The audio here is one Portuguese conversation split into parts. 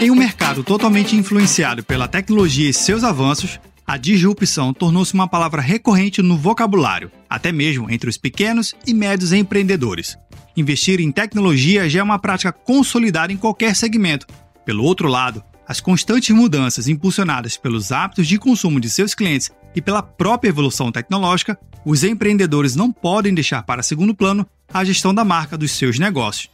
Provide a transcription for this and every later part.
Em um mercado totalmente influenciado pela tecnologia e seus avanços, a disrupção tornou-se uma palavra recorrente no vocabulário, até mesmo entre os pequenos e médios empreendedores. Investir em tecnologia já é uma prática consolidada em qualquer segmento. Pelo outro lado, as constantes mudanças impulsionadas pelos hábitos de consumo de seus clientes e pela própria evolução tecnológica, os empreendedores não podem deixar para segundo plano a gestão da marca dos seus negócios.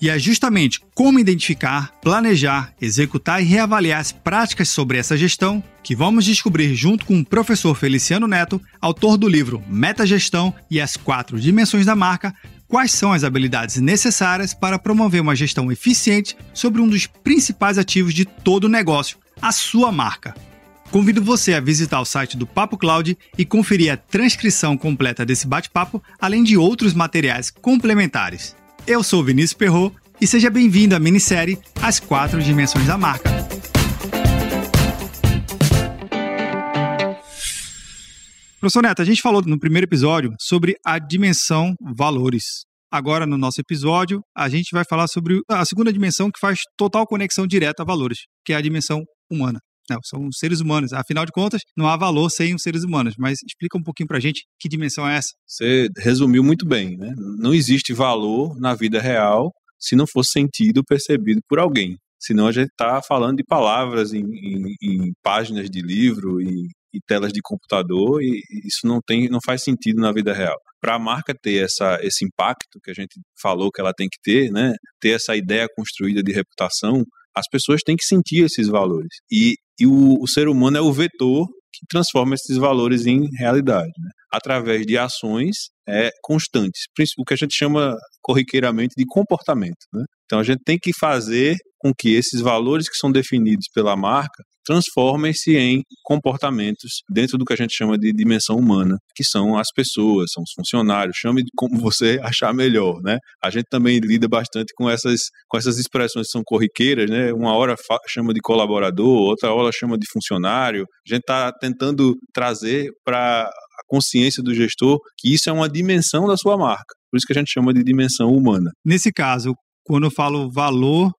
E é justamente como identificar, planejar, executar e reavaliar as práticas sobre essa gestão que vamos descobrir junto com o professor Feliciano Neto, autor do livro Metagestão e as Quatro Dimensões da Marca, quais são as habilidades necessárias para promover uma gestão eficiente sobre um dos principais ativos de todo o negócio, a sua marca. Convido você a visitar o site do Papo Cloud e conferir a transcrição completa desse bate-papo, além de outros materiais complementares. Eu sou Vinícius Perro e seja bem-vindo à minissérie As Quatro Dimensões da Marca. Professor Neto, a gente falou no primeiro episódio sobre a dimensão valores. Agora, no nosso episódio, a gente vai falar sobre a segunda dimensão que faz total conexão direta a valores, que é a dimensão humana. Não, são seres humanos. Afinal de contas, não há valor sem os seres humanos. Mas explica um pouquinho pra gente que dimensão é essa. Você resumiu muito bem, né? Não existe valor na vida real se não for sentido, percebido por alguém. Senão a gente está falando de palavras em, em, em páginas de livro e, telas de computador e isso não tem, não faz sentido na vida real. Para a marca ter essa, esse impacto que a gente falou que ela tem que ter, né? Ter essa ideia construída de reputação, as pessoas têm que sentir esses valores. E, e o, o ser humano é o vetor que transforma esses valores em realidade, né? através de ações é, constantes, o que a gente chama corriqueiramente de comportamento. Né? Então a gente tem que fazer com que esses valores que são definidos pela marca transformem-se em comportamentos dentro do que a gente chama de dimensão humana, que são as pessoas, são os funcionários, chame como você achar melhor, né? A gente também lida bastante com essas, com essas expressões que são corriqueiras, né? Uma hora chama de colaborador, outra hora chama de funcionário. A gente está tentando trazer para a consciência do gestor que isso é uma dimensão da sua marca. Por isso que a gente chama de dimensão humana. Nesse caso, quando eu falo valor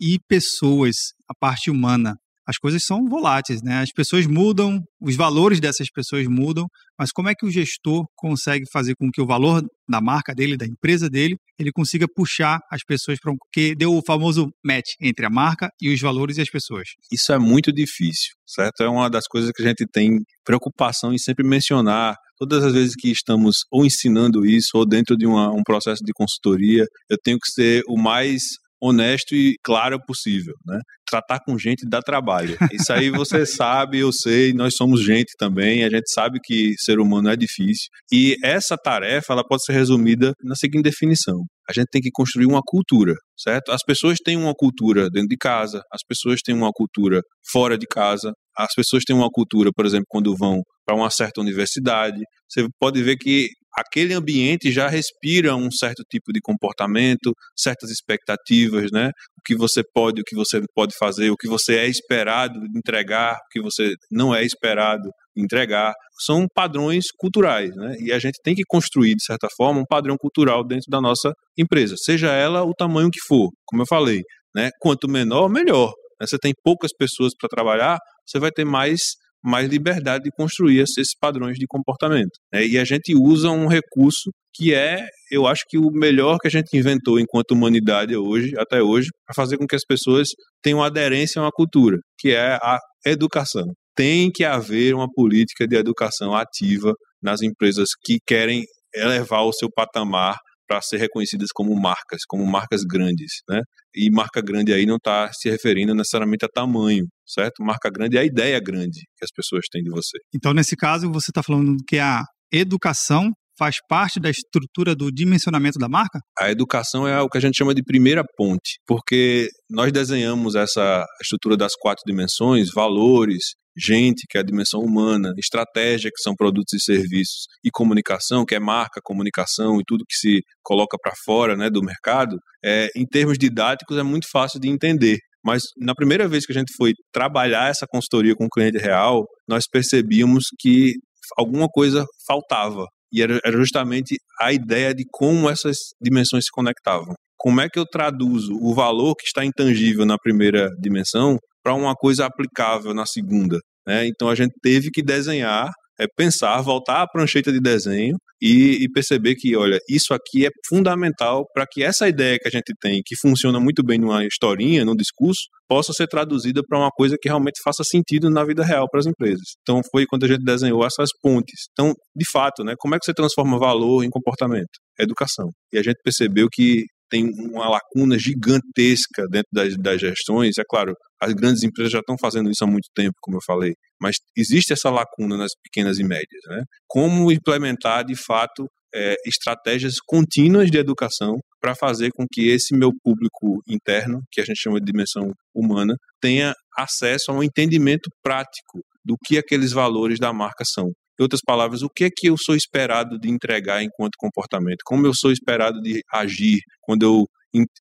e pessoas, a parte humana, as coisas são voláteis, né? As pessoas mudam, os valores dessas pessoas mudam, mas como é que o gestor consegue fazer com que o valor da marca dele, da empresa dele, ele consiga puxar as pessoas para um que deu o famoso match entre a marca e os valores e as pessoas? Isso é muito difícil, certo? É uma das coisas que a gente tem preocupação em sempre mencionar todas as vezes que estamos ou ensinando isso ou dentro de uma, um processo de consultoria, eu tenho que ser o mais honesto e claro possível, né? Tratar com gente dá trabalho. Isso aí você sabe, eu sei, nós somos gente também, a gente sabe que ser humano é difícil. E essa tarefa, ela pode ser resumida na seguinte definição: a gente tem que construir uma cultura, certo? As pessoas têm uma cultura dentro de casa, as pessoas têm uma cultura fora de casa, as pessoas têm uma cultura, por exemplo, quando vão para uma certa universidade. Você pode ver que aquele ambiente já respira um certo tipo de comportamento, certas expectativas, né? O que você pode, o que você pode fazer, o que você é esperado entregar, o que você não é esperado entregar, são padrões culturais, né? E a gente tem que construir de certa forma um padrão cultural dentro da nossa empresa, seja ela o tamanho que for, como eu falei, né? Quanto menor, melhor. Né? Você tem poucas pessoas para trabalhar, você vai ter mais mais liberdade de construir esses padrões de comportamento. Né? E a gente usa um recurso que é, eu acho que o melhor que a gente inventou enquanto humanidade hoje, até hoje, para fazer com que as pessoas tenham aderência a uma cultura, que é a educação. Tem que haver uma política de educação ativa nas empresas que querem elevar o seu patamar para ser reconhecidas como marcas, como marcas grandes, né? E marca grande aí não está se referindo necessariamente a tamanho, certo? Marca grande é a ideia grande que as pessoas têm de você. Então, nesse caso, você está falando que a educação faz parte da estrutura do dimensionamento da marca? A educação é o que a gente chama de primeira ponte, porque nós desenhamos essa estrutura das quatro dimensões, valores, gente, que é a dimensão humana, estratégia, que são produtos e serviços, e comunicação, que é marca, comunicação e tudo que se coloca para fora né, do mercado, é, em termos didáticos é muito fácil de entender. Mas na primeira vez que a gente foi trabalhar essa consultoria com o cliente real, nós percebíamos que alguma coisa faltava E era, era justamente a ideia de como essas dimensões se conectavam. Como é que eu traduzo o valor que está intangível na primeira dimensão para uma coisa aplicável na segunda? Né? Então a gente teve que desenhar é pensar, voltar à prancheta de desenho e, e, perceber que, olha, isso aqui é fundamental para que essa ideia que a gente tem, que funciona muito bem numa historinha, num discurso, possa ser traduzida para uma coisa que realmente faça sentido na vida real para as empresas. Então foi quando a gente desenhou essas pontes. Então, de fato, né, como é que você transforma valor em comportamento? Educação. E a gente percebeu que tem uma lacuna gigantesca dentro das, das gestões. É claro, as grandes empresas já estão fazendo isso há muito tempo, como eu falei, mas existe essa lacuna nas pequenas e médias. Né? Como implementar, de fato, é, estratégias contínuas de educação para fazer com que esse meu público interno, que a gente chama de dimensão humana, tenha acesso a um entendimento prático do que aqueles valores da marca são. Em outras palavras, o que é que eu sou esperado de entregar enquanto comportamento? Como eu sou esperado de agir quando eu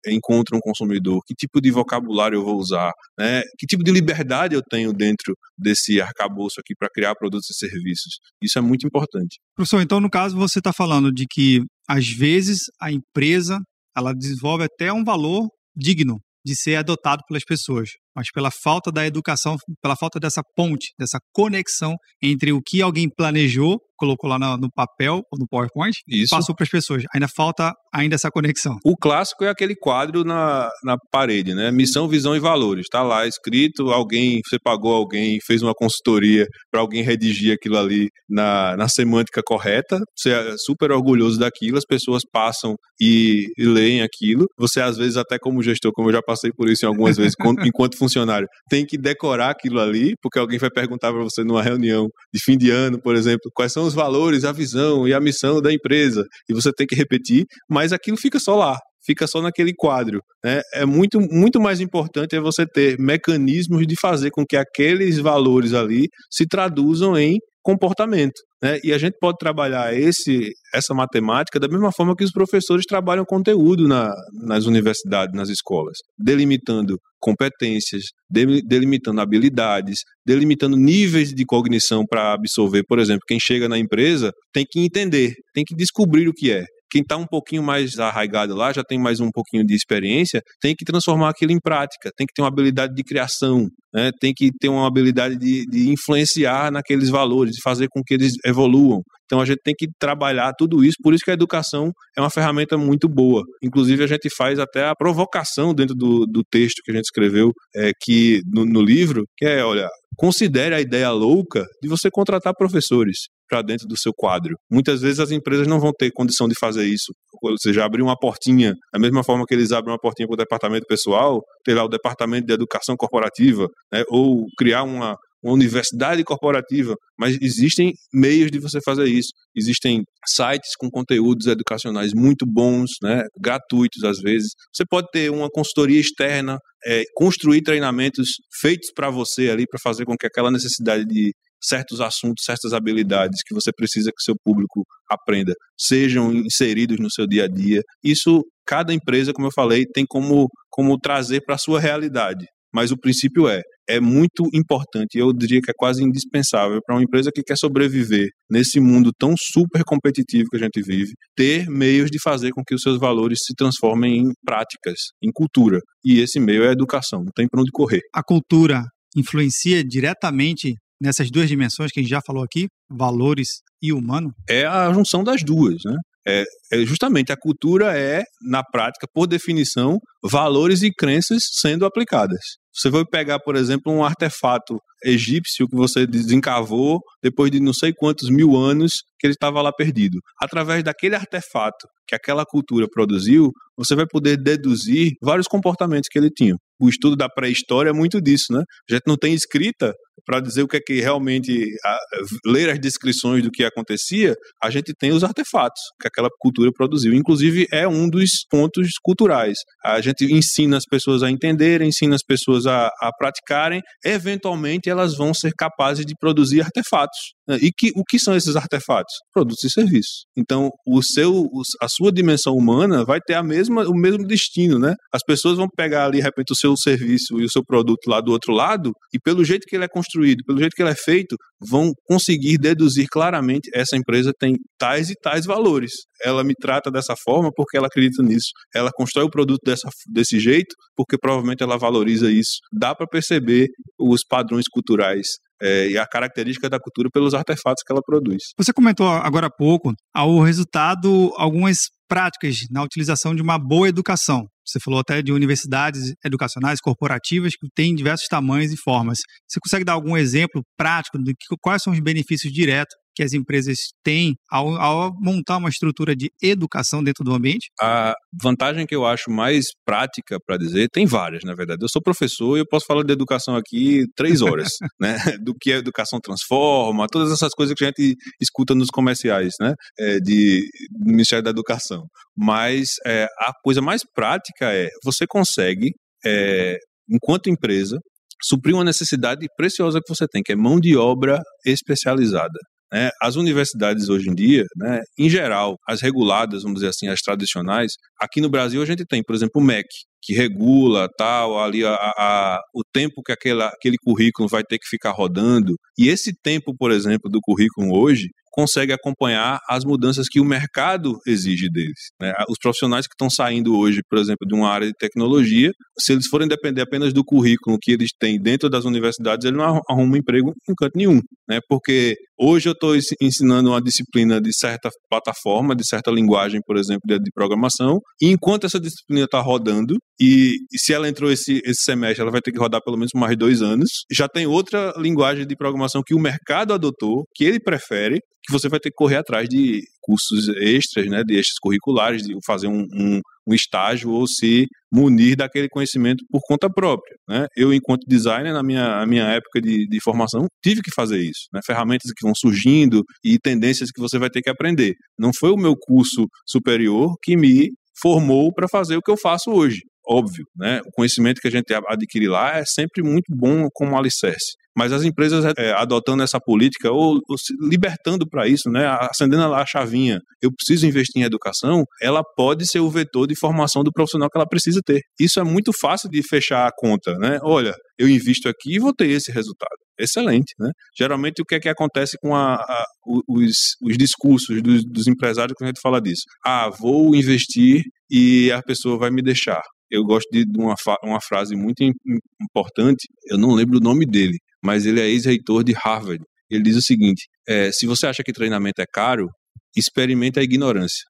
encontro um consumidor? Que tipo de vocabulário eu vou usar? Né? Que tipo de liberdade eu tenho dentro desse arcabouço aqui para criar produtos e serviços? Isso é muito importante. Professor, então no caso você está falando de que às vezes a empresa ela desenvolve até um valor digno de ser adotado pelas pessoas, mas pela falta da educação, pela falta dessa ponte, dessa conexão entre o que alguém planejou colocou lá no, no papel ou no PowerPoint Isso. passou para as pessoas. Ainda falta ainda essa conexão. O clássico é aquele quadro na, na parede, né? Missão, visão e valores. Está lá escrito, alguém, você pagou alguém, fez uma consultoria para alguém redigir aquilo ali na, na semântica correta. Você é super orgulhoso daquilo, as pessoas passam e, e leem aquilo. Você, às vezes, até como gestor, como eu já passei por isso em algumas vezes, enquanto funcionário, tem que decorar aquilo ali, porque alguém vai perguntar para você numa reunião de fim de ano, por exemplo, quais são os valores, a visão e a missão da empresa, e você tem que repetir, mas aquilo fica só lá, fica só naquele quadro. Né? É muito, muito mais importante é você ter mecanismos de fazer com que aqueles valores ali se traduzam em comportamento. Né? E a gente pode trabalhar esse, essa matemática da mesma forma que os professores trabalham conteúdo na, nas universidades, nas escolas, delimitando competências, delimitando habilidades, delimitando níveis de cognição para absorver. Por exemplo, quem chega na empresa tem que entender, tem que descobrir o que é quem está um pouquinho mais arraigado lá, já tem mais um pouquinho de experiência, tem que transformar aquilo em prática, tem que ter uma habilidade de criação, né? tem que ter uma habilidade de, de influenciar naqueles valores, de fazer com que eles evoluam. Então a gente tem que trabalhar tudo isso, por isso que a educação é uma ferramenta muito boa. Inclusive a gente faz até a provocação dentro do, do texto que a gente escreveu é, que no, no livro, que é, olha, considere a ideia louca de você contratar professores para dentro do seu quadro. Muitas vezes as empresas não vão ter condição de fazer isso. Ou seja, abrir uma portinha, da mesma forma que eles abrem uma portinha para o departamento pessoal, ter lá o departamento de educação corporativa, né? ou criar uma, uma universidade corporativa, mas existem meios de você fazer isso. Existem sites com conteúdos educacionais muito bons, né, gratuitos às vezes. Você pode ter uma consultoria externa, é, construir treinamentos feitos para você ali, para fazer com que aquela necessidade de certos assuntos, certas habilidades que você precisa que seu público aprenda sejam inseridos no seu dia a dia. Isso, cada empresa, como eu falei, tem como, como trazer para a sua realidade. Mas o princípio é, é muito importante, eu diria que é quase indispensável para uma empresa que quer sobreviver nesse mundo tão super competitivo que a gente vive, ter meios de fazer com que os seus valores se transformem em práticas, em cultura. E esse meio é a educação, não tem para onde correr. A cultura influencia diretamente nessas duas dimensões que a gente já falou aqui, valores e humano? É a junção das duas, né? É, é, justamente a cultura é, na prática, por definição, valores e crenças sendo aplicadas. Você vai pegar, por exemplo, um artefato egípcio que você desencavou depois de não sei quantos mil anos que ele estava lá perdido. Através daquele artefato que aquela cultura produziu, você vai poder deduzir vários comportamentos que ele tinha. O estudo da pré-história é muito disso, né? A gente não tem escrita para dizer o que é que realmente a, ler as descrições do que acontecia, a gente tem os artefatos que aquela cultura produziu. Inclusive é um dos pontos culturais. A gente ensina as pessoas a entenderem, ensina as pessoas a, a praticarem, eventualmente elas vão ser capazes de produzir artefatos. Né? E que, o que são esses artefatos? Produtos e serviços. Então, o seu, a sua dimensão humana vai ter a mesma, o mesmo destino, né? As pessoas vão pegar ali, de repente, o seu serviço e o seu produto lá do outro lado, e pelo jeito que ele é construído, pelo jeito que ele é feito, vão conseguir deduzir claramente essa empresa tem tais e tais valores. Ela me trata dessa forma porque ela acredita nisso. Ela constrói o produto dessa, desse jeito porque provavelmente ela valoriza isso. Dá para perceber os padrões culturais é, e a característica da cultura pelos artefatos que ela produz. Você comentou agora há pouco ao resultado algumas práticas na utilização de uma boa educação. Você falou até de universidades educacionais corporativas que têm diversos tamanhos e formas. Você consegue dar algum exemplo prático de quais são os benefícios diretos que as empresas têm ao, ao, montar uma estrutura de educação dentro do ambiente? A vantagem que eu acho mais prática para dizer, tem várias, na verdade. Eu sou professor e eu posso falar de educação aqui três horas, né? Do que a educação transforma, todas essas coisas que a gente escuta nos comerciais, né? É, de, do Ministério da Educação. Mas é, a coisa mais prática é, você consegue, é, enquanto empresa, suprir uma necessidade preciosa que você tem, que é mão de obra especializada. Né? As universidades hoje em dia, né, em geral, as reguladas, vamos dizer assim, as tradicionais, aqui no Brasil a gente tem, por exemplo, o MEC, que regula tal ali a, a, o tempo que aquela, aquele currículo vai ter que ficar rodando e esse tempo por exemplo do currículo hoje consegue acompanhar as mudanças que o mercado exige deles. Né? Os profissionais que estão saindo hoje, por exemplo, de uma área de tecnologia, se eles forem depender apenas do currículo que eles têm dentro das universidades, eles não arrumam emprego em canto nenhum. Né? Porque hoje eu estou ensinando uma disciplina de certa plataforma, de certa linguagem, por exemplo, de, de programação, e enquanto essa disciplina está rodando, e, e, se ela entrou esse, esse semestre, ela vai ter que rodar pelo menos mais dois anos, já tem outra linguagem de programação que o mercado adotou, que ele prefere, que você vai ter que correr atrás de cursos extras, né, de extras curriculares, de fazer um, um, um estágio ou se munir daquele conhecimento por conta própria. Né? Eu, enquanto designer, na minha, minha época de, de formação, tive que fazer isso. Né? Ferramentas que vão surgindo e tendências que você vai ter que aprender. Não foi o meu curso superior que me formou para fazer o que eu faço hoje óbvio, né? O conhecimento que a gente adquire lá é sempre muito bom como alicerce. Mas as empresas é, adotando essa política ou, ou se libertando para isso, né, acendendo lá a chavinha, eu preciso investir em educação, ela pode ser o vetor de formação do profissional que ela precisa ter. Isso é muito fácil de fechar a conta, né? Olha, eu invisto aqui e vou ter esse resultado. Excelente, né? Geralmente o que é que acontece com a, a, os, os, discursos dos, dos empresários quando a gente fala disso? Ah, vou investir e a pessoa vai me deixar eu gosto de uma, uma frase muito importante, eu não lembro o nome dele, mas ele é ex-reitor de Harvard. Ele diz o seguinte: é, se você acha que treinamento é caro, experimente a ignorância.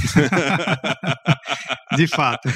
de fato.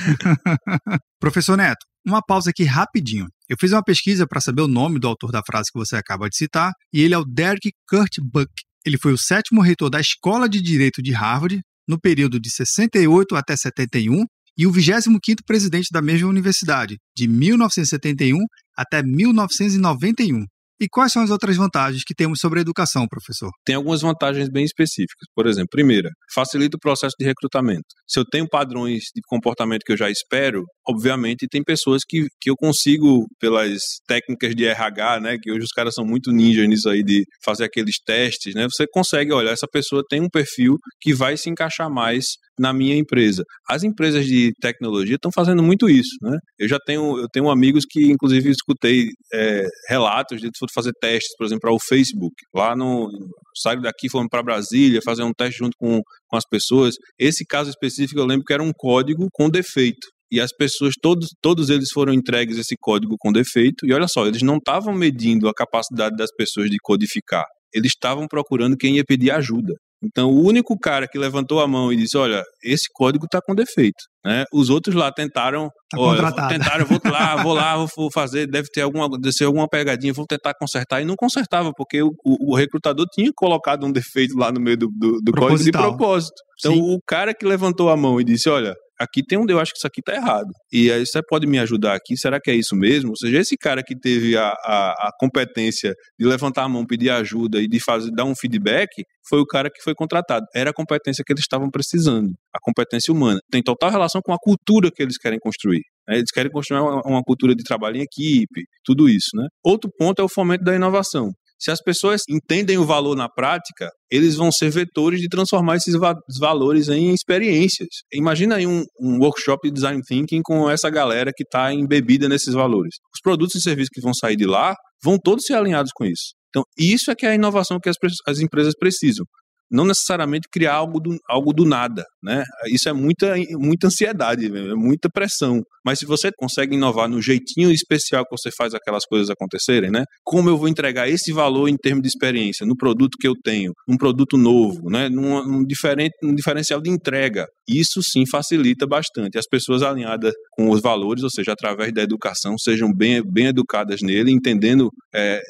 Professor Neto, uma pausa aqui rapidinho. Eu fiz uma pesquisa para saber o nome do autor da frase que você acaba de citar, e ele é o Derek Kurt Buck. Ele foi o sétimo reitor da Escola de Direito de Harvard no período de 68 até 71 e o 25º presidente da mesma universidade, de 1971 até 1991. E quais são as outras vantagens que temos sobre a educação, professor? Tem algumas vantagens bem específicas. Por exemplo, primeira, facilita o processo de recrutamento. Se eu tenho padrões de comportamento que eu já espero, obviamente tem pessoas que, que eu consigo, pelas técnicas de RH, né, que hoje os caras são muito ninjas nisso aí de fazer aqueles testes, né, você consegue, olha, essa pessoa tem um perfil que vai se encaixar mais na minha empresa. As empresas de tecnologia estão fazendo muito isso, né? Eu já tenho, eu tenho amigos que, inclusive, escutei é, relatos de fazer testes, por exemplo, para o Facebook. Lá no. Saíram daqui, foram para Brasília, fazer um teste junto com, com as pessoas. Esse caso específico eu lembro que era um código com defeito e as pessoas, todos, todos eles foram entregues esse código com defeito, e olha só, eles não estavam medindo a capacidade das pessoas de codificar, eles estavam procurando quem ia pedir ajuda. Então, o único cara que levantou a mão e disse: Olha, esse código está com defeito. Né? Os outros lá tentaram, tá olha, tentaram, vou lá, vou lá, vou fazer, deve ter alguma, deve ser alguma pegadinha, vou tentar consertar. E não consertava, porque o, o, o recrutador tinha colocado um defeito lá no meio do, do, do código de propósito. Então, Sim. o cara que levantou a mão e disse: Olha, aqui tem um, eu acho que isso aqui está errado. E aí você pode me ajudar aqui? Será que é isso mesmo? Ou seja, esse cara que teve a, a, a competência de levantar a mão, pedir ajuda e de fazer, dar um feedback, foi o cara que foi contratado. Era a competência que eles estavam precisando, a competência humana. Tem total relação com a cultura que eles querem construir. Né? Eles querem construir uma, uma cultura de trabalho em equipe, tudo isso. Né? Outro ponto é o fomento da inovação. Se as pessoas entendem o valor na prática, eles vão ser vetores de transformar esses va valores em experiências. Imagina aí um, um, workshop de design thinking com essa galera que está embebida nesses valores. Os produtos e serviços que vão sair de lá vão todos ser alinhados com isso. Então, isso é que é a inovação que as, as empresas precisam não necessariamente criar algo do, algo do nada, né? Isso é muita, muita ansiedade, é muita pressão. Mas se você consegue inovar no jeitinho especial que você faz aquelas coisas acontecerem, né? Como eu vou entregar esse valor em termos de experiência no produto que eu tenho, um produto novo, né? Num, num diferente, um diferencial de entrega. Isso sim facilita bastante. As pessoas alinhadas com os valores, ou seja, através da educação, sejam bem, bem educadas nele, entendendo é,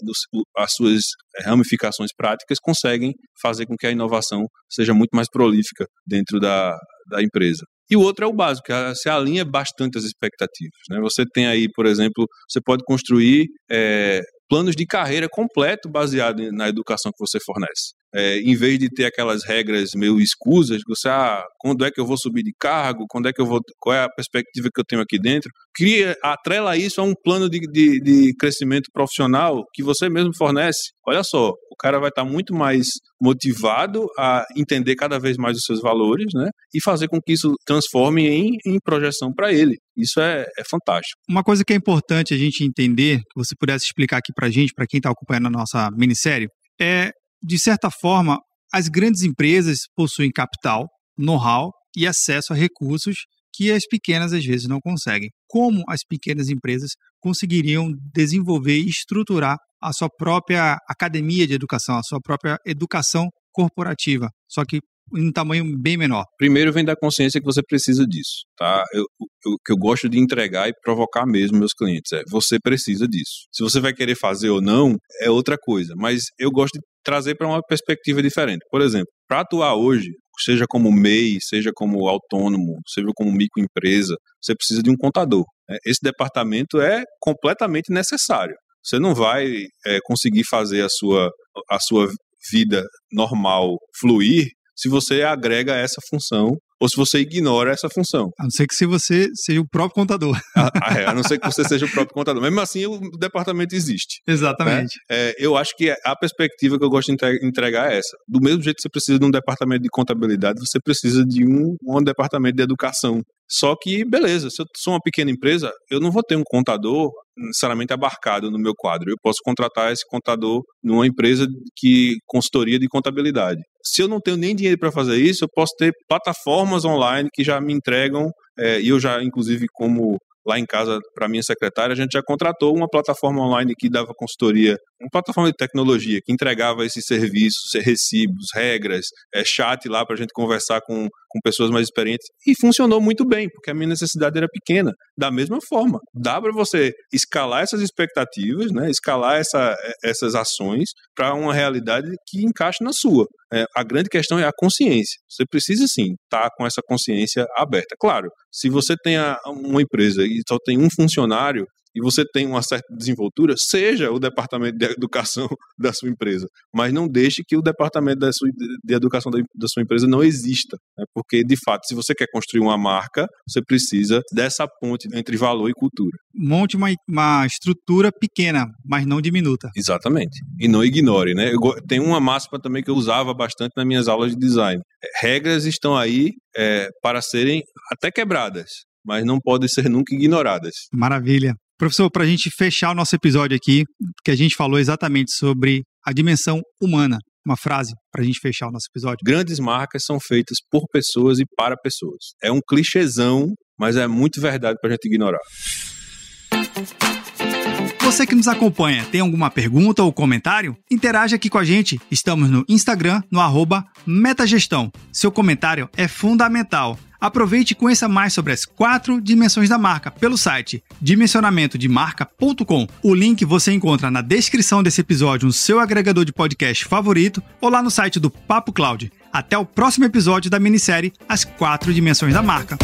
as suas ramificações práticas, conseguem fazer com que a inovação seja muito mais prolífica dentro da, da empresa. E o outro é o básico, que se alinha bastante as expectativas. Né? Você tem aí, por exemplo, você pode construir é, planos de carreira completo baseado na educação que você fornece. É, em vez de ter aquelas regras meio escusas, você, ah, quando é que eu vou subir de cargo, quando é que eu vou, qual é a perspectiva que eu tenho aqui dentro, cria, atrela isso a um plano de, de, de crescimento profissional que você mesmo fornece. Olha só, o cara vai estar muito mais motivado a entender cada vez mais os seus valores, né, e fazer com que isso transforme em, em projeção para ele. Isso é, é, fantástico. Uma coisa que é importante a gente entender, que você pudesse explicar aqui para gente, para quem está acompanhando a nossa minissérie, é de certa forma, as grandes empresas possuem capital, know-how e acesso a recursos que as pequenas às vezes não conseguem. Como as pequenas empresas conseguiriam desenvolver e estruturar a sua própria academia de educação, a sua própria educação corporativa, só que em tamanho bem menor? Primeiro vem da consciência que você precisa disso, tá? Eu, o que eu gosto de entregar e provocar mesmo meus clientes é você precisa disso. Se você vai querer fazer ou não é outra coisa, mas eu gosto de trazer para uma perspectiva diferente. Por exemplo, para atuar hoje, seja como MEI, seja como autônomo, seja como microempresa, você precisa de um contador. Né? Esse departamento é completamente necessário. Você não vai é, conseguir fazer a sua, a sua vida normal fluir se você agrega essa função ou se você ignora essa função. A não ser que se você seja o próprio contador. Ah, ah, é, a não ser que você seja o próprio contador. Mesmo assim, o departamento existe. Exatamente. Né? É, eu acho que a perspectiva que eu gosto de entregar é essa. Do mesmo jeito que você precisa de um departamento de contabilidade, você precisa de um, um departamento de educação. Só que, beleza, se eu sou uma pequena empresa, eu não vou ter um contador necessariamente abarcado no meu quadro. Eu posso contratar esse contador numa empresa que consultoria de contabilidade. Se eu não tenho nem dinheiro para fazer isso, eu posso ter plataformas online que já me entregam, é, e eu já, inclusive, como lá em casa, para minha secretária, a gente já contratou uma plataforma online que dava consultoria, uma plataforma de tecnologia que entregava esses serviços, recibos, regras, é, chat lá para a gente conversar com, com pessoas mais experientes. E funcionou muito bem, porque a minha necessidade era pequena. Da mesma forma, dá para você escalar essas expectativas, né, escalar essa, essas ações para uma realidade que encaixe na sua. É, a grande questão é a consciência. Você precisa sim estar tá com essa consciência aberta. Claro, se você tem uma empresa e só tem um funcionário, e você tem uma certa desenvoltura, seja o departamento de educação da sua empresa, mas não deixe que o departamento da sua, de educação da, sua empresa não exista, né? porque de fato, se você quer construir uma marca, você precisa dessa ponte entre valor e cultura. Monte uma, uma estrutura pequena, mas não diminuta. Exatamente. E não ignore, né? Eu, tem uma máxima também que eu usava bastante nas minhas aulas de design. Regras estão aí é, para serem até quebradas, mas não podem ser nunca ignoradas. Maravilha. Professor, para a gente fechar o nosso episódio aqui, que a gente falou exatamente sobre a dimensão humana. Uma frase para a gente fechar o nosso episódio. Grandes marcas são feitas por pessoas e para pessoas. É um clichêzão, mas é muito verdade para a gente ignorar. Você que nos acompanha, tem alguma pergunta ou comentário? Interage aqui com a gente. Estamos no Instagram, no arroba Metagestão. Seu comentário é fundamental. Aproveite e conheça mais sobre as quatro dimensões da marca pelo site dimensionamentodemarca.com. O link você encontra na descrição desse episódio no seu agregador de podcast favorito ou lá no site do Papo Cloud. Até o próximo episódio da minissérie As Quatro Dimensões da Marca.